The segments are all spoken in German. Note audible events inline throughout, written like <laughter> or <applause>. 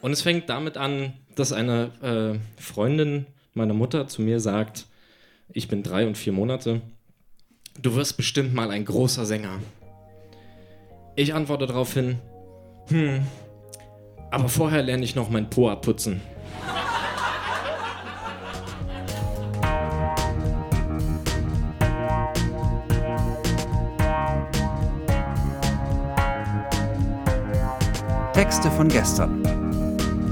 Und es fängt damit an, dass eine äh, Freundin meiner Mutter zu mir sagt, ich bin drei und vier Monate, du wirst bestimmt mal ein großer Sänger. Ich antworte daraufhin, hm, aber vorher lerne ich noch mein Po abputzen. Texte von gestern.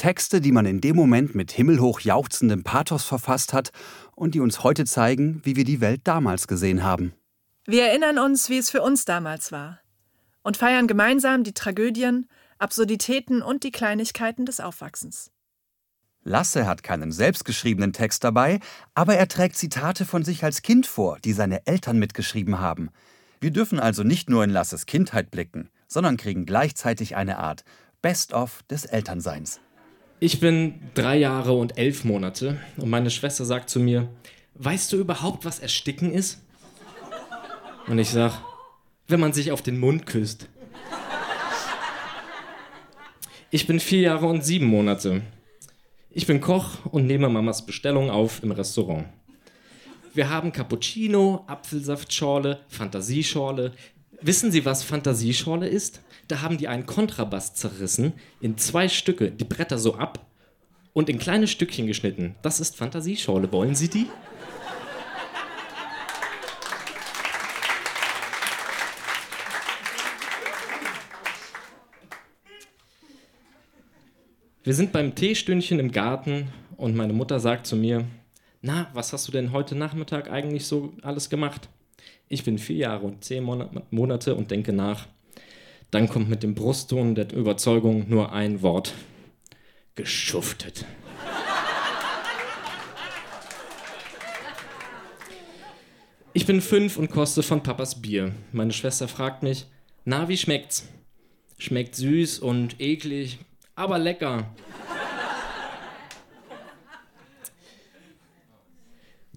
Texte, die man in dem Moment mit himmelhoch jauchzendem Pathos verfasst hat und die uns heute zeigen, wie wir die Welt damals gesehen haben. Wir erinnern uns, wie es für uns damals war und feiern gemeinsam die Tragödien, Absurditäten und die Kleinigkeiten des Aufwachsens. Lasse hat keinen selbstgeschriebenen Text dabei, aber er trägt Zitate von sich als Kind vor, die seine Eltern mitgeschrieben haben. Wir dürfen also nicht nur in Lasses Kindheit blicken, sondern kriegen gleichzeitig eine Art Best-of des Elternseins. Ich bin drei Jahre und elf Monate und meine Schwester sagt zu mir, weißt du überhaupt, was Ersticken ist? Und ich sag, wenn man sich auf den Mund küsst. Ich bin vier Jahre und sieben Monate. Ich bin Koch und nehme Mamas Bestellung auf im Restaurant. Wir haben Cappuccino, Apfelsaftschorle, Fantasieschorle. Wissen Sie, was Fantasieschorle ist? Da haben die einen Kontrabass zerrissen, in zwei Stücke, die Bretter so ab und in kleine Stückchen geschnitten. Das ist Fantasieschorle. Wollen Sie die? Wir sind beim Teestündchen im Garten und meine Mutter sagt zu mir, na, was hast du denn heute Nachmittag eigentlich so alles gemacht? Ich bin vier Jahre und zehn Monate und denke nach. Dann kommt mit dem Brustton der Überzeugung nur ein Wort. Geschuftet. Ich bin fünf und koste von Papas Bier. Meine Schwester fragt mich, na, wie schmeckt's? Schmeckt süß und eklig, aber lecker.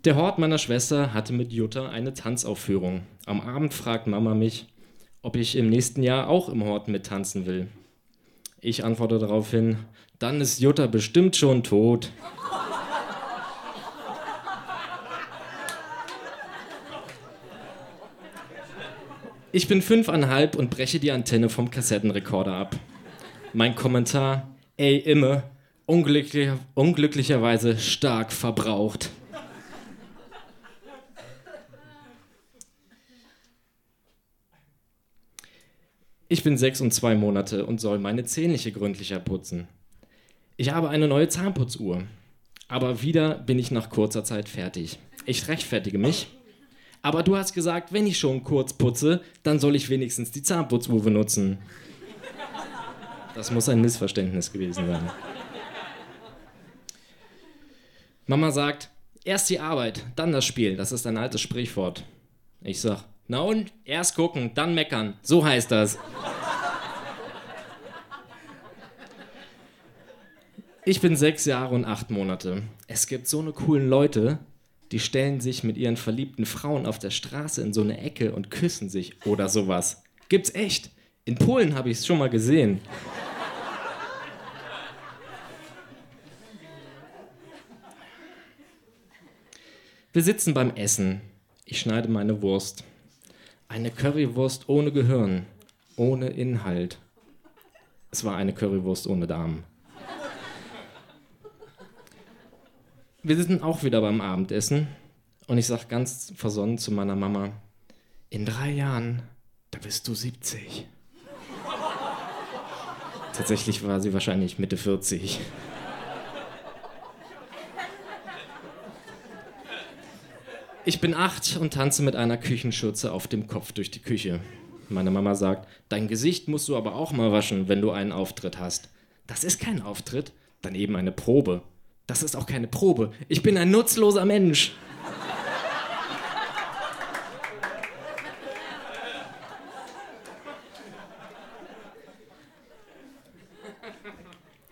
Der Hort meiner Schwester hatte mit Jutta eine Tanzaufführung. Am Abend fragt Mama mich, ob ich im nächsten Jahr auch im Hort mittanzen will. Ich antworte daraufhin, dann ist Jutta bestimmt schon tot. Ich bin fünfeinhalb und breche die Antenne vom Kassettenrekorder ab. Mein Kommentar, ey Imme, unglücklich, unglücklicherweise stark verbraucht. Ich bin sechs und zwei Monate und soll meine Zähnliche gründlicher putzen. Ich habe eine neue Zahnputzuhr. Aber wieder bin ich nach kurzer Zeit fertig. Ich rechtfertige mich. Aber du hast gesagt, wenn ich schon kurz putze, dann soll ich wenigstens die Zahnputzuhr benutzen. Das muss ein Missverständnis gewesen sein. Mama sagt, erst die Arbeit, dann das Spiel. Das ist ein altes Sprichwort. Ich sag, na und? Erst gucken, dann meckern. So heißt das. Ich bin sechs Jahre und acht Monate. Es gibt so eine coolen Leute, die stellen sich mit ihren verliebten Frauen auf der Straße in so eine Ecke und küssen sich oder sowas. Gibt's echt. In Polen habe ich es schon mal gesehen. Wir sitzen beim Essen. Ich schneide meine Wurst. Eine Currywurst ohne Gehirn, ohne Inhalt. Es war eine Currywurst ohne Darm. Wir sind auch wieder beim Abendessen und ich sage ganz versonnen zu meiner Mama, in drei Jahren, da bist du 70. Tatsächlich war sie wahrscheinlich Mitte 40. Ich bin acht und tanze mit einer Küchenschürze auf dem Kopf durch die Küche. Meine Mama sagt, dein Gesicht musst du aber auch mal waschen, wenn du einen Auftritt hast. Das ist kein Auftritt. Daneben eine Probe. Das ist auch keine Probe. Ich bin ein nutzloser Mensch.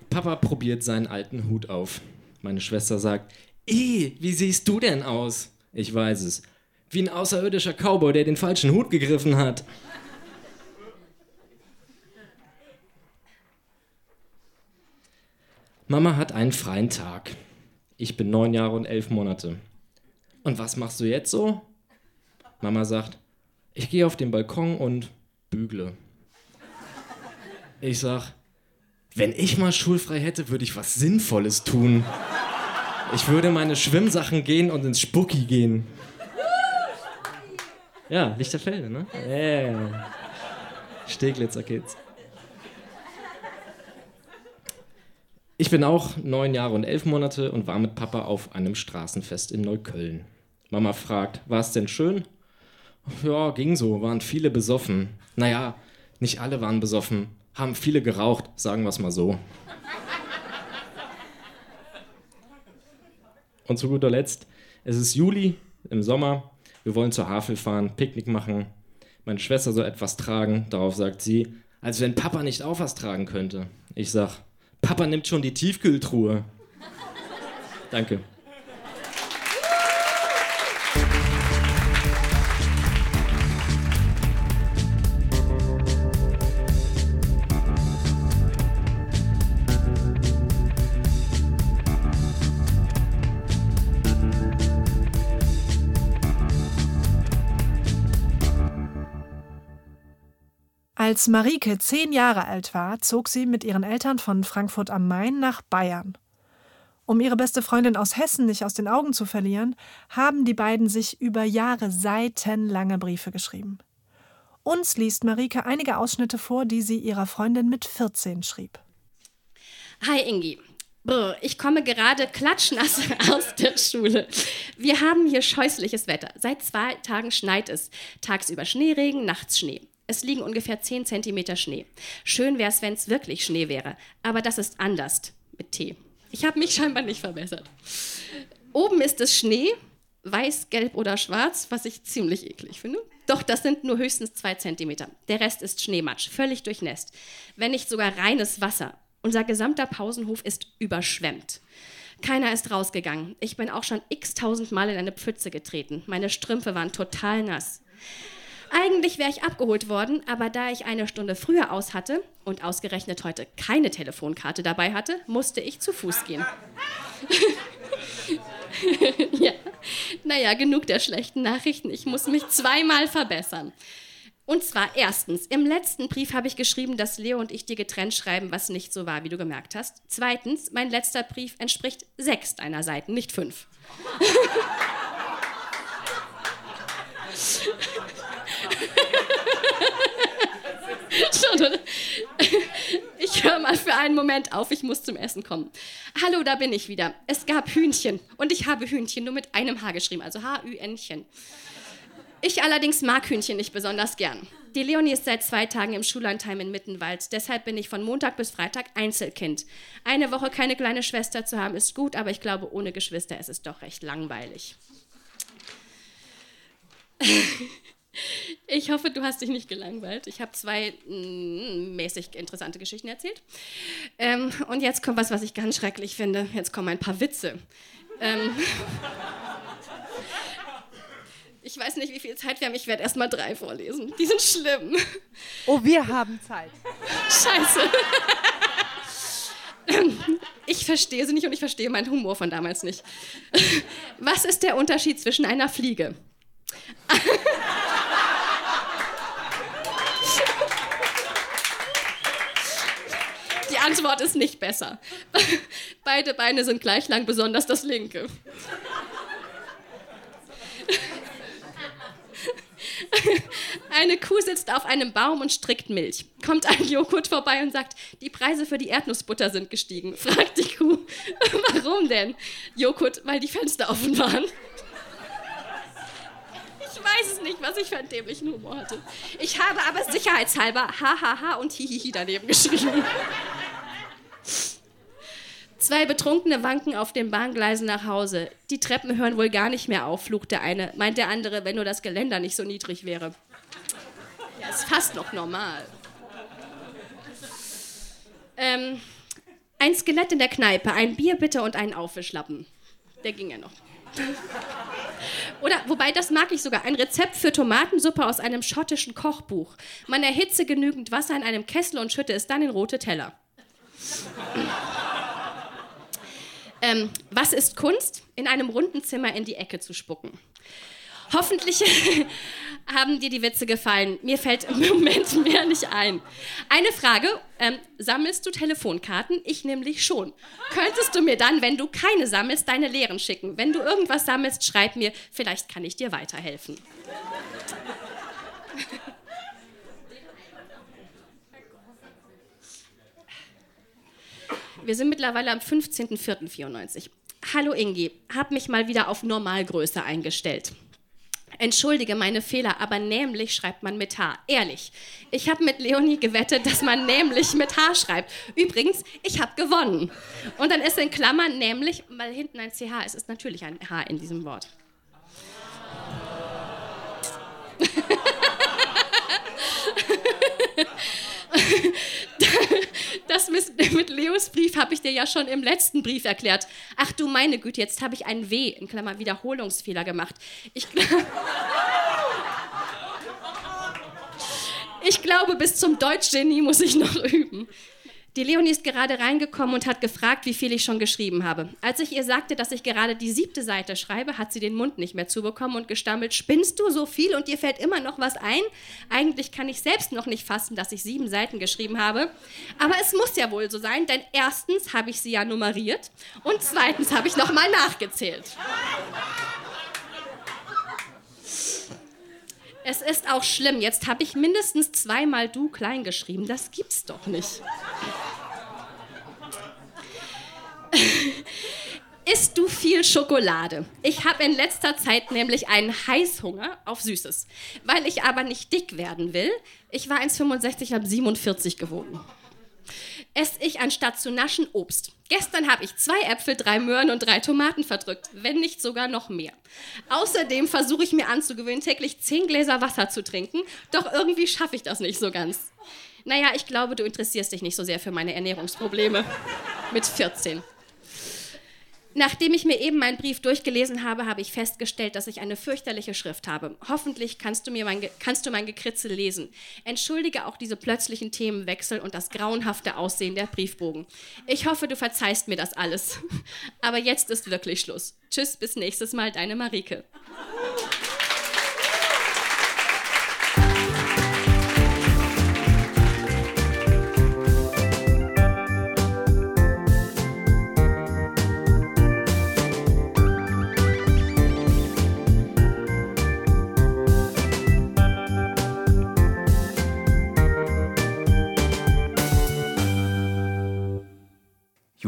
Papa probiert seinen alten Hut auf. Meine Schwester sagt, Eh, wie siehst du denn aus? Ich weiß es. Wie ein außerirdischer Cowboy, der den falschen Hut gegriffen hat. Mama hat einen freien Tag. Ich bin neun Jahre und elf Monate. Und was machst du jetzt so? Mama sagt, ich gehe auf den Balkon und bügle. Ich sag, wenn ich mal schulfrei hätte, würde ich was Sinnvolles tun. Ich würde meine Schwimmsachen gehen und ins Spucki gehen. Ja, Lichterfelde, ne? Yeah. Steglitzer Kids. Ich bin auch neun Jahre und elf Monate und war mit Papa auf einem Straßenfest in Neukölln. Mama fragt, war es denn schön? Ja, ging so, waren viele besoffen. Naja, nicht alle waren besoffen, haben viele geraucht, sagen wir es mal so. Und zu guter Letzt, es ist Juli im Sommer, wir wollen zur Havel fahren, Picknick machen. Meine Schwester soll etwas tragen, darauf sagt sie, als wenn Papa nicht auch was tragen könnte. Ich sag, Papa nimmt schon die Tiefkühltruhe. Danke. Als Marike zehn Jahre alt war, zog sie mit ihren Eltern von Frankfurt am Main nach Bayern. Um ihre beste Freundin aus Hessen nicht aus den Augen zu verlieren, haben die beiden sich über Jahre seitenlange Briefe geschrieben. Uns liest Marike einige Ausschnitte vor, die sie ihrer Freundin mit 14 schrieb. Hi Ingi. Brr, ich komme gerade klatschnass <laughs> aus der Schule. Wir haben hier scheußliches Wetter. Seit zwei Tagen schneit es. Tagsüber Schneeregen, nachts Schnee. Es liegen ungefähr 10 cm Schnee. Schön wäre es, wenn es wirklich Schnee wäre. Aber das ist anders mit Tee. Ich habe mich scheinbar nicht verbessert. Oben ist es Schnee, weiß, gelb oder schwarz, was ich ziemlich eklig finde. Doch das sind nur höchstens 2 cm. Der Rest ist Schneematsch, völlig durchnässt. Wenn nicht sogar reines Wasser. Unser gesamter Pausenhof ist überschwemmt. Keiner ist rausgegangen. Ich bin auch schon x-tausend Mal in eine Pfütze getreten. Meine Strümpfe waren total nass. Eigentlich wäre ich abgeholt worden, aber da ich eine Stunde früher aus hatte und ausgerechnet heute keine Telefonkarte dabei hatte, musste ich zu Fuß gehen. <laughs> ja, naja, genug der schlechten Nachrichten. Ich muss mich zweimal verbessern. Und zwar erstens, im letzten Brief habe ich geschrieben, dass Leo und ich dir getrennt schreiben, was nicht so war, wie du gemerkt hast. Zweitens, mein letzter Brief entspricht sechs deiner Seiten, nicht fünf. <laughs> ich höre mal für einen Moment auf, ich muss zum Essen kommen. Hallo, da bin ich wieder. Es gab Hühnchen und ich habe Hühnchen nur mit einem H geschrieben, also H-Ü-N-chen. Ich allerdings mag Hühnchen nicht besonders gern. Die Leonie ist seit zwei Tagen im Schullandheim in Mittenwald. Deshalb bin ich von Montag bis Freitag Einzelkind. Eine Woche keine kleine Schwester zu haben ist gut, aber ich glaube, ohne Geschwister ist es doch recht langweilig. Ich hoffe, du hast dich nicht gelangweilt. Ich habe zwei mm, mäßig interessante Geschichten erzählt. Ähm, und jetzt kommt was, was ich ganz schrecklich finde. Jetzt kommen ein paar Witze. Ähm, ich weiß nicht, wie viel Zeit wir haben. Ich werde erst mal drei vorlesen. Die sind schlimm. Oh, wir haben Zeit. Scheiße. Ich verstehe sie nicht und ich verstehe meinen Humor von damals nicht. Was ist der Unterschied zwischen einer Fliege? Antwort ist nicht besser. <laughs> Beide Beine sind gleich lang, besonders das linke. <laughs> Eine Kuh sitzt auf einem Baum und strickt Milch. Kommt ein Joghurt vorbei und sagt, die Preise für die Erdnussbutter sind gestiegen. Fragt die Kuh, <laughs> warum denn? Joghurt, weil die Fenster offen waren. Ich weiß es nicht, was ich für einen dämlichen Humor hatte. Ich habe aber sicherheitshalber hahaha und hihihi daneben geschrieben. Zwei Betrunkene wanken auf den Bahngleisen nach Hause. Die Treppen hören wohl gar nicht mehr auf, flucht der eine. Meint der andere, wenn nur das Geländer nicht so niedrig wäre. Ja, ist fast noch normal. Ähm, ein Skelett in der Kneipe, ein Bier bitte und einen Aufwischlappen. Der ging ja noch. Oder, wobei, das mag ich sogar, ein Rezept für Tomatensuppe aus einem schottischen Kochbuch. Man erhitze genügend Wasser in einem Kessel und schütte es dann in rote Teller. <clears throat> ähm, was ist Kunst? In einem runden Zimmer in die Ecke zu spucken. Hoffentlich <laughs> haben dir die Witze gefallen. Mir fällt im <laughs> Moment mehr nicht ein. Eine Frage: ähm, Sammelst du Telefonkarten? Ich nämlich schon. Könntest du mir dann, wenn du keine sammelst, deine Lehren schicken? Wenn du irgendwas sammelst, schreib mir. Vielleicht kann ich dir weiterhelfen. Wir sind mittlerweile am 15.04.94. Hallo Ingi, hab mich mal wieder auf Normalgröße eingestellt. Entschuldige meine Fehler, aber nämlich schreibt man mit H. Ehrlich. Ich habe mit Leonie gewettet, dass man nämlich mit H schreibt. Übrigens, ich habe gewonnen. Und dann ist in Klammern nämlich, weil hinten ein CH ist, ist natürlich ein H in diesem Wort. <laughs> das <laughs> mit, Leos Brief habe ich dir ja schon im letzten Brief erklärt. Ach du meine Güte, jetzt habe ich ein W in Klammer Wiederholungsfehler gemacht. Ich, <laughs> ich glaube, bis zum Deutschgenie muss ich noch üben. Die Leonie ist gerade reingekommen und hat gefragt, wie viel ich schon geschrieben habe. Als ich ihr sagte, dass ich gerade die siebte Seite schreibe, hat sie den Mund nicht mehr zubekommen und gestammelt, spinnst du so viel und dir fällt immer noch was ein? Eigentlich kann ich selbst noch nicht fassen, dass ich sieben Seiten geschrieben habe. Aber es muss ja wohl so sein, denn erstens habe ich sie ja nummeriert und zweitens habe ich nochmal nachgezählt. Es ist auch schlimm. Jetzt habe ich mindestens zweimal du klein geschrieben. Das gibt's doch nicht. <laughs> Isst du viel Schokolade? Ich habe in letzter Zeit nämlich einen Heißhunger auf Süßes. Weil ich aber nicht dick werden will. Ich war 1,65, habe 47 gewogen esse ich anstatt zu naschen Obst. Gestern habe ich zwei Äpfel, drei Möhren und drei Tomaten verdrückt, wenn nicht sogar noch mehr. Außerdem versuche ich mir anzugewöhnen, täglich zehn Gläser Wasser zu trinken, doch irgendwie schaffe ich das nicht so ganz. Naja, ich glaube, du interessierst dich nicht so sehr für meine Ernährungsprobleme. Mit 14. Nachdem ich mir eben meinen Brief durchgelesen habe, habe ich festgestellt, dass ich eine fürchterliche Schrift habe. Hoffentlich kannst du, mir mein, kannst du mein Gekritzel lesen. Entschuldige auch diese plötzlichen Themenwechsel und das grauenhafte Aussehen der Briefbogen. Ich hoffe, du verzeihst mir das alles. <laughs> Aber jetzt ist wirklich Schluss. Tschüss, bis nächstes Mal, deine Marike.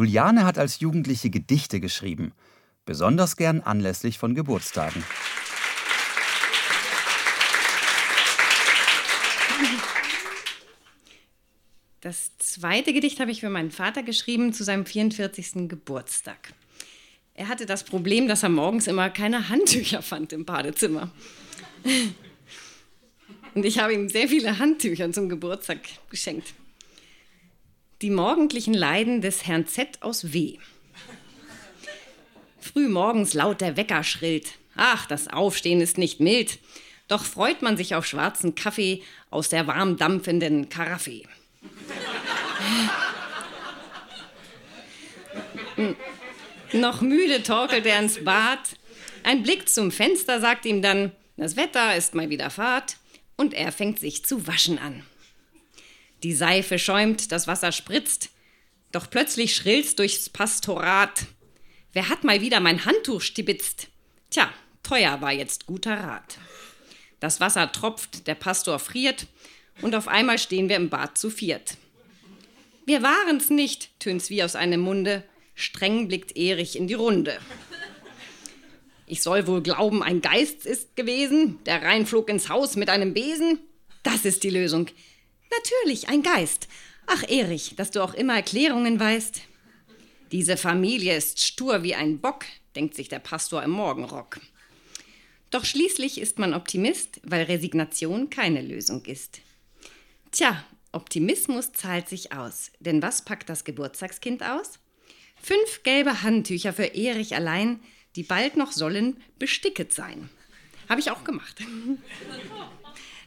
Juliane hat als Jugendliche Gedichte geschrieben, besonders gern anlässlich von Geburtstagen. Das zweite Gedicht habe ich für meinen Vater geschrieben zu seinem 44. Geburtstag. Er hatte das Problem, dass er morgens immer keine Handtücher fand im Badezimmer. Und ich habe ihm sehr viele Handtücher zum Geburtstag geschenkt. Die morgendlichen Leiden des Herrn Z aus W. Früh morgens laut der Wecker schrillt. Ach, das Aufstehen ist nicht mild. Doch freut man sich auf schwarzen Kaffee aus der warm dampfenden Karaffe. Noch müde torkelt er ins Bad. Ein Blick zum Fenster sagt ihm dann, das Wetter ist mal wieder Fahrt. Und er fängt sich zu waschen an. Die Seife schäumt, das Wasser spritzt, doch plötzlich schrillt's durchs Pastorat. Wer hat mal wieder mein Handtuch stibitzt? Tja, teuer war jetzt guter Rat. Das Wasser tropft, der Pastor friert und auf einmal stehen wir im Bad zu viert. Wir waren's nicht, tönt's wie aus einem Munde. Streng blickt Erich in die Runde. Ich soll wohl glauben, ein Geist ist gewesen, der reinflog ins Haus mit einem Besen. Das ist die Lösung. Natürlich, ein Geist. Ach, Erich, dass du auch immer Erklärungen weißt. Diese Familie ist stur wie ein Bock, denkt sich der Pastor im Morgenrock. Doch schließlich ist man Optimist, weil Resignation keine Lösung ist. Tja, Optimismus zahlt sich aus. Denn was packt das Geburtstagskind aus? Fünf gelbe Handtücher für Erich allein, die bald noch sollen besticket sein. Habe ich auch gemacht. <laughs>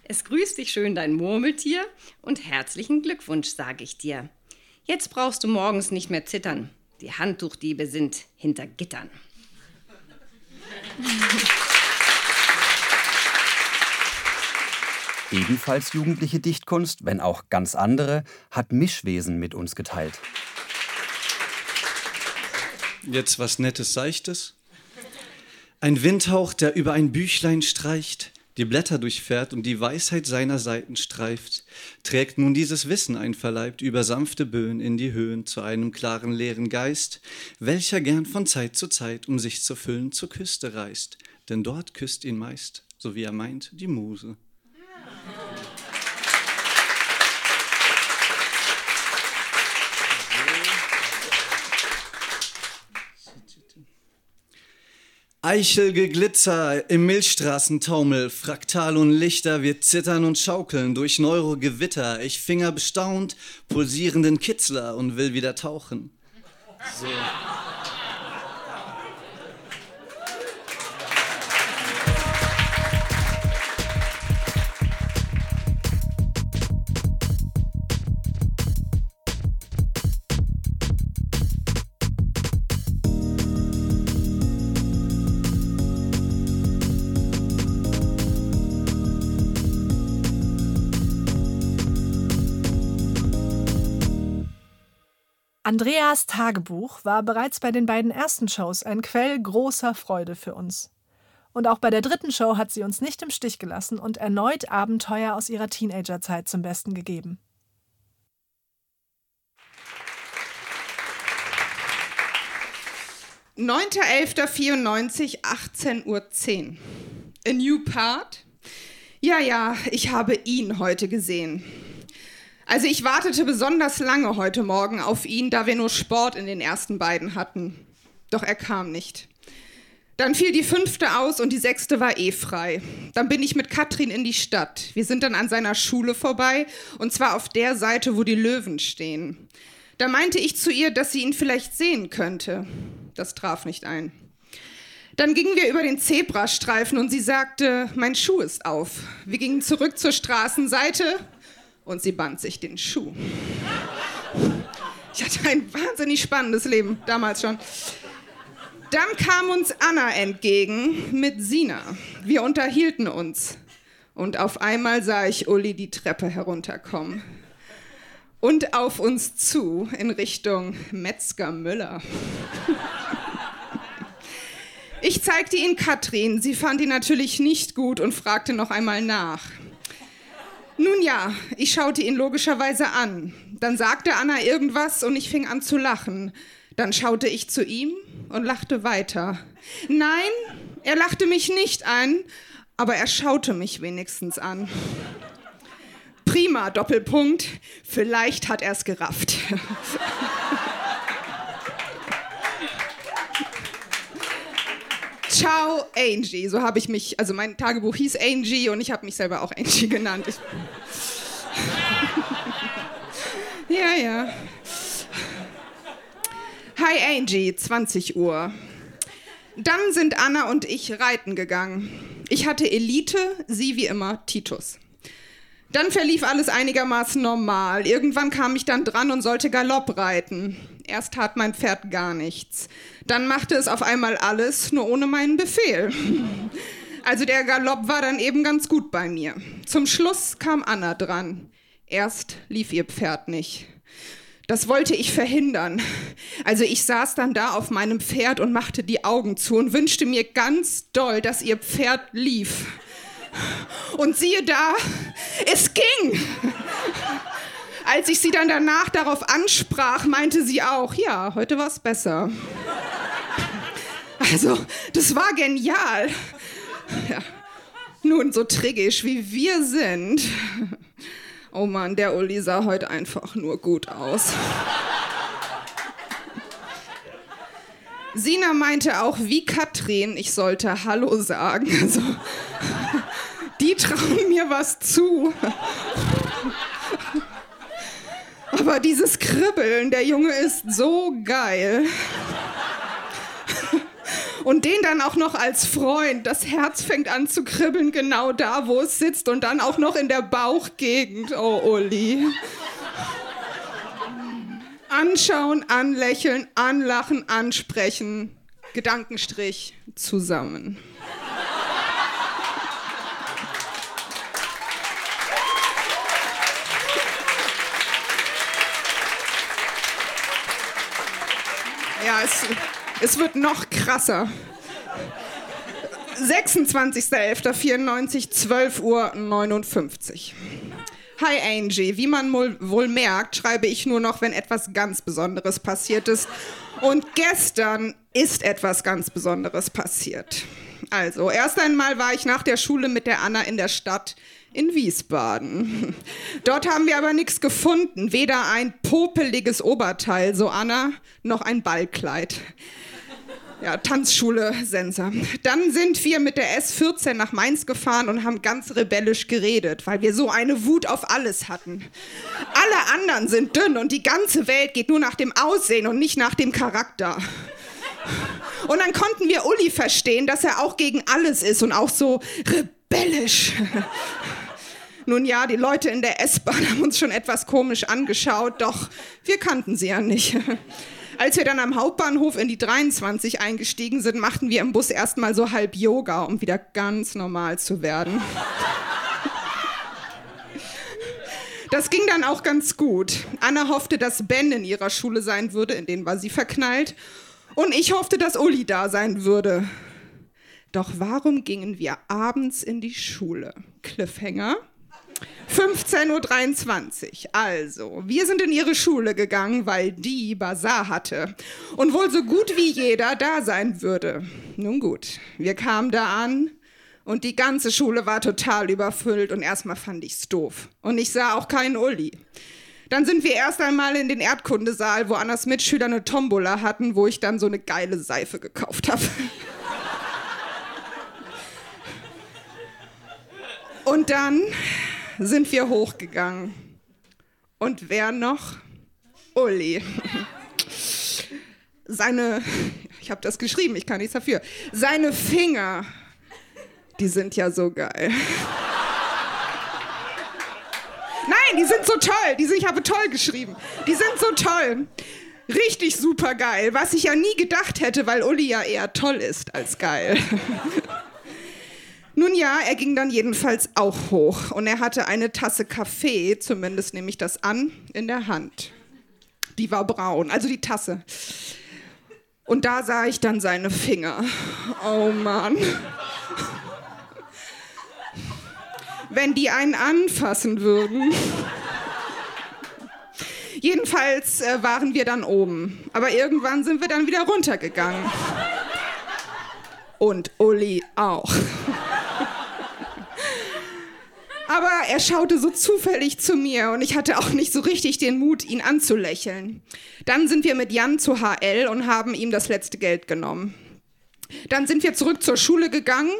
Es grüßt dich schön dein Murmeltier und herzlichen Glückwunsch, sage ich dir. Jetzt brauchst du morgens nicht mehr zittern. Die Handtuchdiebe sind hinter Gittern. Ebenfalls jugendliche Dichtkunst, wenn auch ganz andere, hat Mischwesen mit uns geteilt. Jetzt was Nettes, Seichtes. Ein Windhauch, der über ein Büchlein streicht, die Blätter durchfährt und die Weisheit seiner Seiten streift, trägt nun dieses Wissen einverleibt über sanfte Böen in die Höhen zu einem klaren leeren Geist, welcher gern von Zeit zu Zeit, um sich zu füllen, zur Küste reist, denn dort küsst ihn meist, so wie er meint, die Muse. Eichelgeglitzer im Milchstraßentaumel, Fraktal und Lichter, wir zittern und schaukeln durch Neurogewitter. Ich finger bestaunt pulsierenden Kitzler und will wieder tauchen. So. Andreas Tagebuch war bereits bei den beiden ersten Shows ein Quell großer Freude für uns. Und auch bei der dritten Show hat sie uns nicht im Stich gelassen und erneut Abenteuer aus ihrer Teenagerzeit zum Besten gegeben. Neunter 18 Uhr. 10. A new part? Ja, ja, ich habe ihn heute gesehen. Also ich wartete besonders lange heute Morgen auf ihn, da wir nur Sport in den ersten beiden hatten. Doch er kam nicht. Dann fiel die fünfte aus und die sechste war eh frei. Dann bin ich mit Katrin in die Stadt. Wir sind dann an seiner Schule vorbei und zwar auf der Seite, wo die Löwen stehen. Da meinte ich zu ihr, dass sie ihn vielleicht sehen könnte. Das traf nicht ein. Dann gingen wir über den Zebrastreifen und sie sagte, mein Schuh ist auf. Wir gingen zurück zur Straßenseite und sie band sich den Schuh. Ich hatte ein wahnsinnig spannendes Leben, damals schon. Dann kam uns Anna entgegen mit Sina. Wir unterhielten uns. Und auf einmal sah ich Uli die Treppe herunterkommen. Und auf uns zu in Richtung Metzger Müller. Ich zeigte ihn Katrin. Sie fand ihn natürlich nicht gut und fragte noch einmal nach. Nun ja, ich schaute ihn logischerweise an. Dann sagte Anna irgendwas und ich fing an zu lachen. Dann schaute ich zu ihm und lachte weiter. Nein, er lachte mich nicht an, aber er schaute mich wenigstens an. Prima, Doppelpunkt. Vielleicht hat er es gerafft. <laughs> Ciao, Angie. So habe ich mich, also mein Tagebuch hieß Angie und ich habe mich selber auch Angie genannt. Ich <laughs> ja, ja. Hi Angie, 20 Uhr. Dann sind Anna und ich reiten gegangen. Ich hatte Elite, sie wie immer Titus. Dann verlief alles einigermaßen normal. Irgendwann kam ich dann dran und sollte Galopp reiten. Erst tat mein Pferd gar nichts. Dann machte es auf einmal alles, nur ohne meinen Befehl. Also der Galopp war dann eben ganz gut bei mir. Zum Schluss kam Anna dran. Erst lief ihr Pferd nicht. Das wollte ich verhindern. Also ich saß dann da auf meinem Pferd und machte die Augen zu und wünschte mir ganz doll, dass ihr Pferd lief. Und siehe da, es ging. Als ich sie dann danach darauf ansprach, meinte sie auch, ja, heute war es besser. Also, das war genial. Ja. Nun, so triggisch wie wir sind. Oh Mann, der Uli sah heute einfach nur gut aus. Sina meinte auch wie Katrin, ich sollte Hallo sagen. Also, die trauen mir was zu. Aber dieses Kribbeln, der Junge ist so geil. Und den dann auch noch als Freund. Das Herz fängt an zu kribbeln, genau da, wo es sitzt. Und dann auch noch in der Bauchgegend. Oh, Uli. Anschauen, anlächeln, anlachen, ansprechen. Gedankenstrich zusammen. Ja, es, es wird noch krasser. 26.11.94, 12 Uhr 59. Hi Angie, wie man wohl merkt, schreibe ich nur noch, wenn etwas ganz Besonderes passiert ist. Und gestern ist etwas ganz Besonderes passiert. Also, erst einmal war ich nach der Schule mit der Anna in der Stadt in Wiesbaden. Dort haben wir aber nichts gefunden, weder ein popeliges Oberteil, so Anna, noch ein Ballkleid. Ja, Tanzschule Sensor. Dann sind wir mit der S14 nach Mainz gefahren und haben ganz rebellisch geredet, weil wir so eine Wut auf alles hatten. Alle anderen sind dünn und die ganze Welt geht nur nach dem Aussehen und nicht nach dem Charakter. Und dann konnten wir Uli verstehen, dass er auch gegen alles ist und auch so rebellisch. <laughs> Nun ja, die Leute in der S-Bahn haben uns schon etwas komisch angeschaut, doch wir kannten sie ja nicht. <laughs> Als wir dann am Hauptbahnhof in die 23 eingestiegen sind, machten wir im Bus erstmal so halb Yoga, um wieder ganz normal zu werden. <laughs> Das ging dann auch ganz gut. Anna hoffte, dass Ben in ihrer Schule sein würde, in den war sie verknallt. Und ich hoffte, dass Uli da sein würde. Doch warum gingen wir abends in die Schule? Cliffhanger. 15.23 Uhr. Also, wir sind in ihre Schule gegangen, weil die Bazar hatte und wohl so gut wie jeder da sein würde. Nun gut, wir kamen da an und die ganze Schule war total überfüllt und erstmal fand ich's doof. Und ich sah auch keinen Uli. Dann sind wir erst einmal in den Erdkundesaal, wo Annas Mitschüler eine Tombola hatten, wo ich dann so eine geile Seife gekauft habe. <laughs> Und dann sind wir hochgegangen. Und wer noch? Uli. Seine, ich habe das geschrieben, ich kann nichts dafür. Seine Finger, die sind ja so geil. Nein, die sind so toll. Die sind, ich habe toll geschrieben. Die sind so toll. Richtig super geil. Was ich ja nie gedacht hätte, weil Uli ja eher toll ist als geil. <laughs> Nun ja, er ging dann jedenfalls auch hoch und er hatte eine Tasse Kaffee, zumindest nehme ich das an, in der Hand. Die war braun, also die Tasse. Und da sah ich dann seine Finger. Oh Mann. Wenn die einen anfassen würden. Jedenfalls äh, waren wir dann oben. Aber irgendwann sind wir dann wieder runtergegangen. Und Uli auch. Aber er schaute so zufällig zu mir und ich hatte auch nicht so richtig den Mut, ihn anzulächeln. Dann sind wir mit Jan zu HL und haben ihm das letzte Geld genommen. Dann sind wir zurück zur Schule gegangen.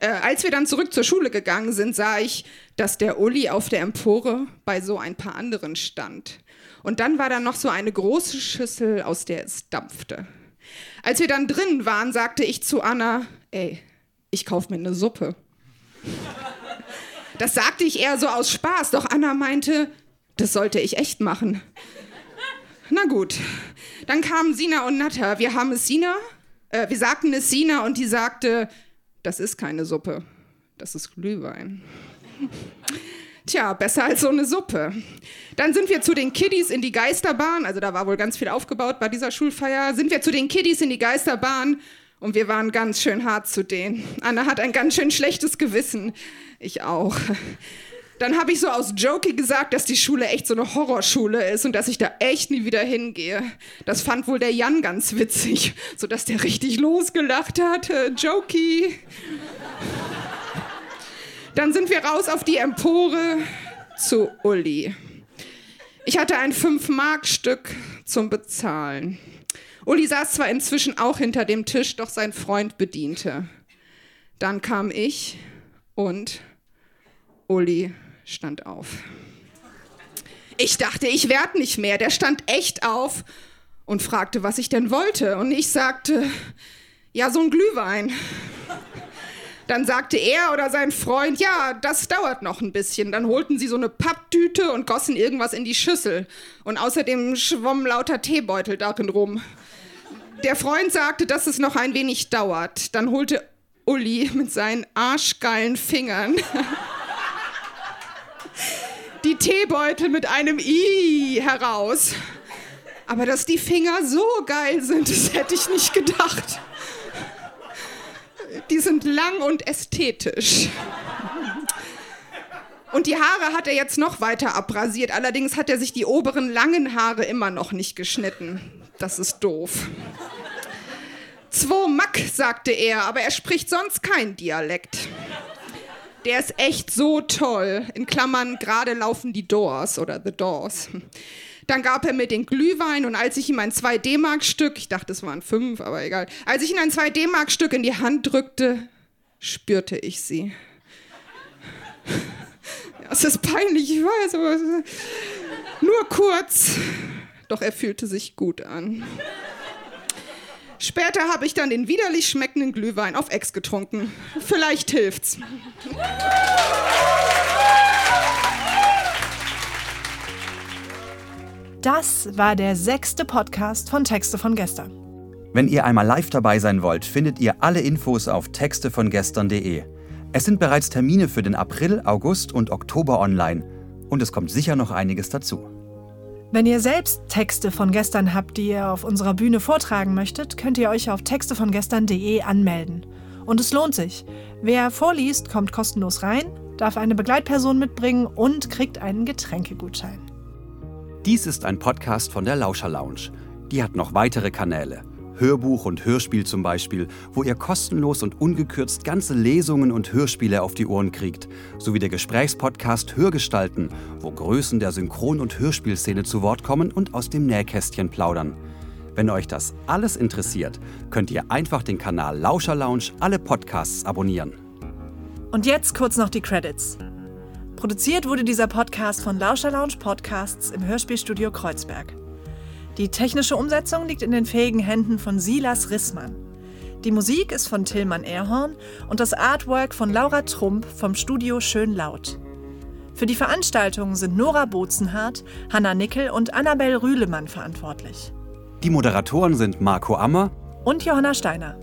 Äh, als wir dann zurück zur Schule gegangen sind, sah ich, dass der Uli auf der Empore bei so ein paar anderen stand. Und dann war da noch so eine große Schüssel, aus der es dampfte. Als wir dann drinnen waren, sagte ich zu Anna, ey, ich kauf mir eine Suppe. <laughs> Das sagte ich eher so aus Spaß, doch Anna meinte, das sollte ich echt machen. <laughs> Na gut, dann kamen Sina und Natta. Wir haben es Sina, äh, wir sagten es Sina und die sagte, das ist keine Suppe, das ist Glühwein. Tja, besser als so eine Suppe. Dann sind wir zu den Kiddies in die Geisterbahn, also da war wohl ganz viel aufgebaut bei dieser Schulfeier, sind wir zu den Kiddies in die Geisterbahn und wir waren ganz schön hart zu denen. Anna hat ein ganz schön schlechtes Gewissen. Ich auch. Dann habe ich so aus Jokey gesagt, dass die Schule echt so eine Horrorschule ist und dass ich da echt nie wieder hingehe. Das fand wohl der Jan ganz witzig, sodass der richtig losgelacht hat. Jokey. Dann sind wir raus auf die Empore zu Uli. Ich hatte ein 5-Mark-Stück zum Bezahlen. Uli saß zwar inzwischen auch hinter dem Tisch, doch sein Freund bediente. Dann kam ich und Uli stand auf. Ich dachte, ich werd nicht mehr. Der stand echt auf und fragte, was ich denn wollte. Und ich sagte, ja, so ein Glühwein. Dann sagte er oder sein Freund, ja, das dauert noch ein bisschen. Dann holten sie so eine Papptüte und gossen irgendwas in die Schüssel. Und außerdem schwommen lauter Teebeutel darin rum. Der Freund sagte, dass es noch ein wenig dauert. Dann holte Uli mit seinen arschgeilen Fingern die Teebeutel mit einem I heraus. Aber dass die Finger so geil sind, das hätte ich nicht gedacht die sind lang und ästhetisch. Und die Haare hat er jetzt noch weiter abrasiert. Allerdings hat er sich die oberen langen Haare immer noch nicht geschnitten. Das ist doof. Zwo Mack, sagte er, aber er spricht sonst kein Dialekt. Der ist echt so toll. In Klammern, gerade laufen die Doors oder The Doors. Dann gab er mir den Glühwein und als ich ihm ein 2 D-Mark-Stück, ich dachte, es waren 5, aber egal, als ich ihm ein 2 D-Mark-Stück in die Hand drückte, spürte ich sie. Ja, es ist peinlich, ich weiß, aber nur kurz. Doch er fühlte sich gut an. Später habe ich dann den widerlich schmeckenden Glühwein auf Ex getrunken. Vielleicht hilft's. Das war der sechste Podcast von Texte von gestern. Wenn ihr einmal live dabei sein wollt, findet ihr alle Infos auf textevongestern.de. Es sind bereits Termine für den April, August und Oktober online und es kommt sicher noch einiges dazu. Wenn ihr selbst Texte von gestern habt, die ihr auf unserer Bühne vortragen möchtet, könnt ihr euch auf textevongestern.de anmelden. Und es lohnt sich. Wer vorliest, kommt kostenlos rein, darf eine Begleitperson mitbringen und kriegt einen Getränkegutschein. Dies ist ein Podcast von der Lauscher Lounge. Die hat noch weitere Kanäle. Hörbuch und Hörspiel zum Beispiel, wo ihr kostenlos und ungekürzt ganze Lesungen und Hörspiele auf die Ohren kriegt, sowie der Gesprächspodcast Hörgestalten, wo Größen der Synchron- und Hörspielszene zu Wort kommen und aus dem Nähkästchen plaudern. Wenn euch das alles interessiert, könnt ihr einfach den Kanal Lauscher Lounge alle Podcasts abonnieren. Und jetzt kurz noch die Credits. Produziert wurde dieser Podcast von Lauscher Lounge Podcasts im Hörspielstudio Kreuzberg. Die technische Umsetzung liegt in den fähigen Händen von Silas Rissmann. Die Musik ist von Tillmann Erhorn und das Artwork von Laura Trump vom Studio Schön Laut. Für die Veranstaltung sind Nora Bozenhardt, Hanna Nickel und Annabel Rühlemann verantwortlich. Die Moderatoren sind Marco Ammer und Johanna Steiner.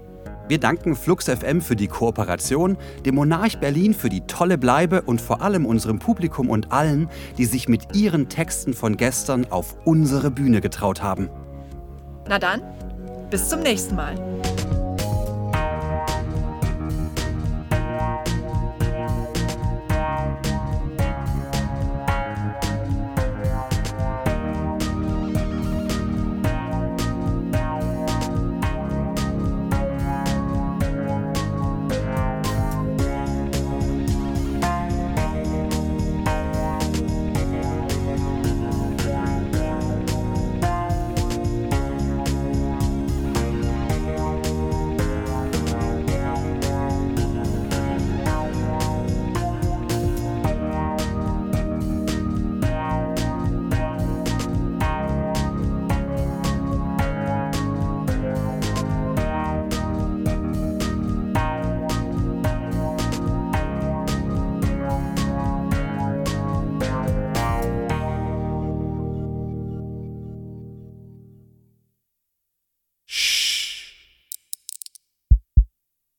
Wir danken Flux FM für die Kooperation, dem Monarch Berlin für die tolle Bleibe und vor allem unserem Publikum und allen, die sich mit ihren Texten von gestern auf unsere Bühne getraut haben. Na dann, bis zum nächsten Mal.